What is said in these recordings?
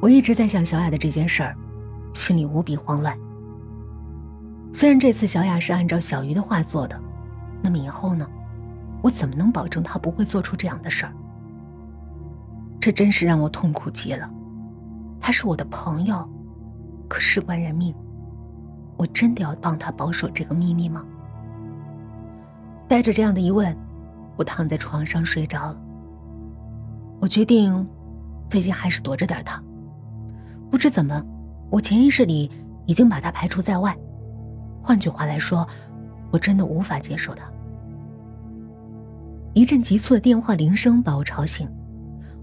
我一直在想小雅的这件事儿，心里无比慌乱。虽然这次小雅是按照小鱼的话做的，那么以后呢？我怎么能保证她不会做出这样的事儿？这真是让我痛苦极了。她是我的朋友，可事关人命，我真的要帮她保守这个秘密吗？带着这样的疑问，我躺在床上睡着了。我决定，最近还是躲着点他。不知怎么，我潜意识里已经把他排除在外。换句话来说，我真的无法接受他。一阵急促的电话铃声把我吵醒，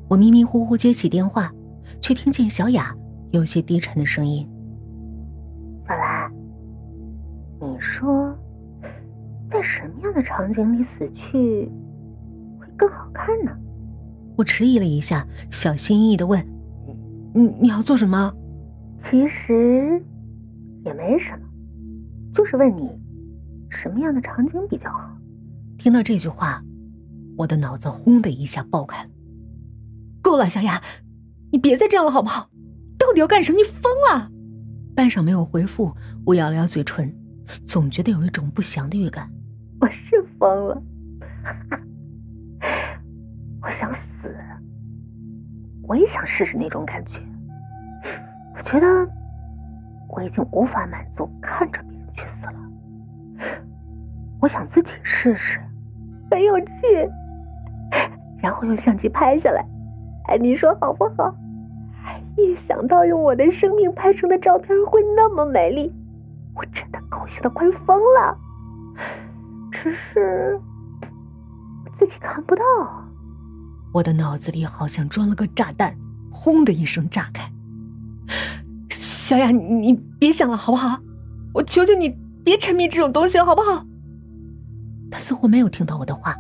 我迷迷糊糊接起电话，却听见小雅有些低沉的声音：“小兰，你说，在什么样的场景里死去会更好看呢？”我迟疑了一下，小心翼翼的问：“你你要做什么？”其实也没什么，就是问你什么样的场景比较好。听到这句话，我的脑子轰的一下爆开了。够了，小雅，你别再这样了好不好？到底要干什么？你疯了？半晌没有回复，我咬了咬嘴唇，总觉得有一种不祥的预感。我是疯了。我想死，我也想试试那种感觉。我觉得我已经无法满足看着别人去死了，我想自己试试，很有趣。然后用相机拍下来，哎，你说好不好？一想到用我的生命拍成的照片会那么美丽，我真的高兴的快疯了。只是自己看不到。我的脑子里好像装了个炸弹，轰的一声炸开。小雅，你别想了，好不好？我求求你，别沉迷这种东西，好不好？他似乎没有听到我的话，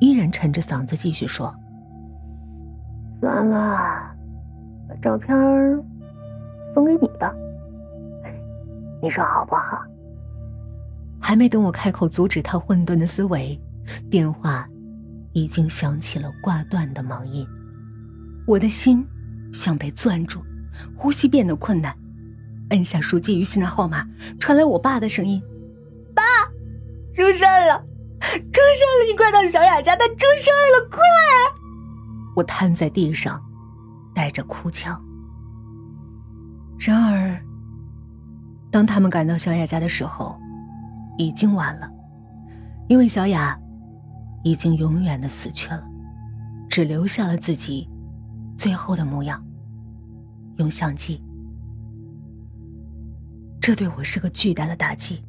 依然沉着嗓子继续说：“算了，把照片送给你吧，你说好不好？”还没等我开口阻止他混沌的思维，电话。已经响起了挂断的忙音，我的心像被攥住，呼吸变得困难。摁下手机，与信的号码传来我爸的声音：“爸，出事了，出事了！你快到小雅家，她出事了，快！”我瘫在地上，带着哭腔。然而，当他们赶到小雅家的时候，已经晚了，因为小雅。已经永远的死去了，只留下了自己最后的模样。用相机，这对我是个巨大的打击。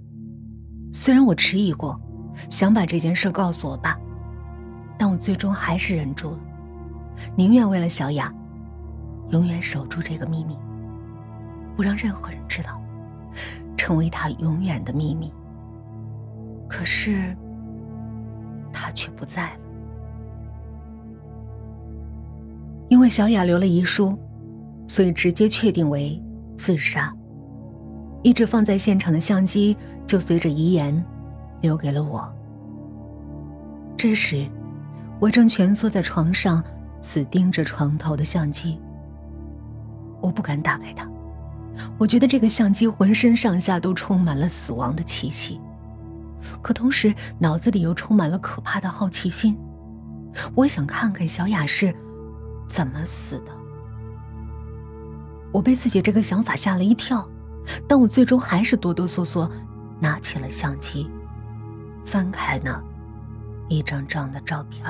虽然我迟疑过，想把这件事告诉我爸，但我最终还是忍住了，宁愿为了小雅，永远守住这个秘密，不让任何人知道，成为他永远的秘密。可是。他却不在了，因为小雅留了遗书，所以直接确定为自杀。一直放在现场的相机就随着遗言留给了我。这时，我正蜷缩在床上，死盯着床头的相机。我不敢打开它，我觉得这个相机浑身上下都充满了死亡的气息。可同时，脑子里又充满了可怕的好奇心。我想看看小雅是怎么死的。我被自己这个想法吓了一跳，但我最终还是哆哆嗦嗦拿起了相机，翻开那一张张的照片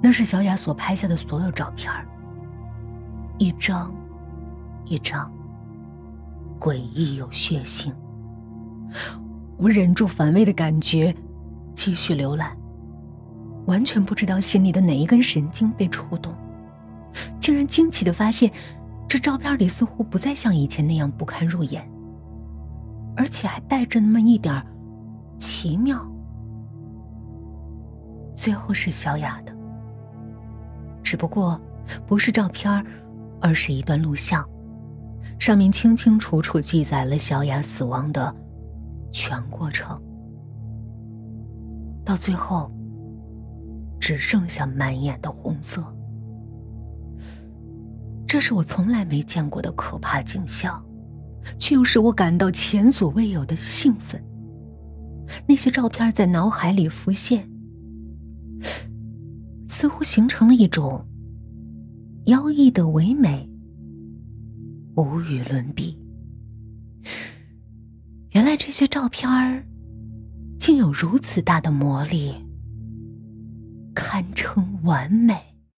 那是小雅所拍下的所有照片一张一张，诡异又血腥。我忍住反胃的感觉，继续浏览。完全不知道心里的哪一根神经被触动，竟然惊奇的发现，这照片里似乎不再像以前那样不堪入眼，而且还带着那么一点奇妙。最后是小雅的，只不过不是照片，而是一段录像，上面清清楚楚记载了小雅死亡的。全过程，到最后，只剩下满眼的红色。这是我从来没见过的可怕景象，却又使我感到前所未有的兴奋。那些照片在脑海里浮现，似乎形成了一种妖异的唯美，无与伦比。原来这些照片竟有如此大的魔力，堪称完美。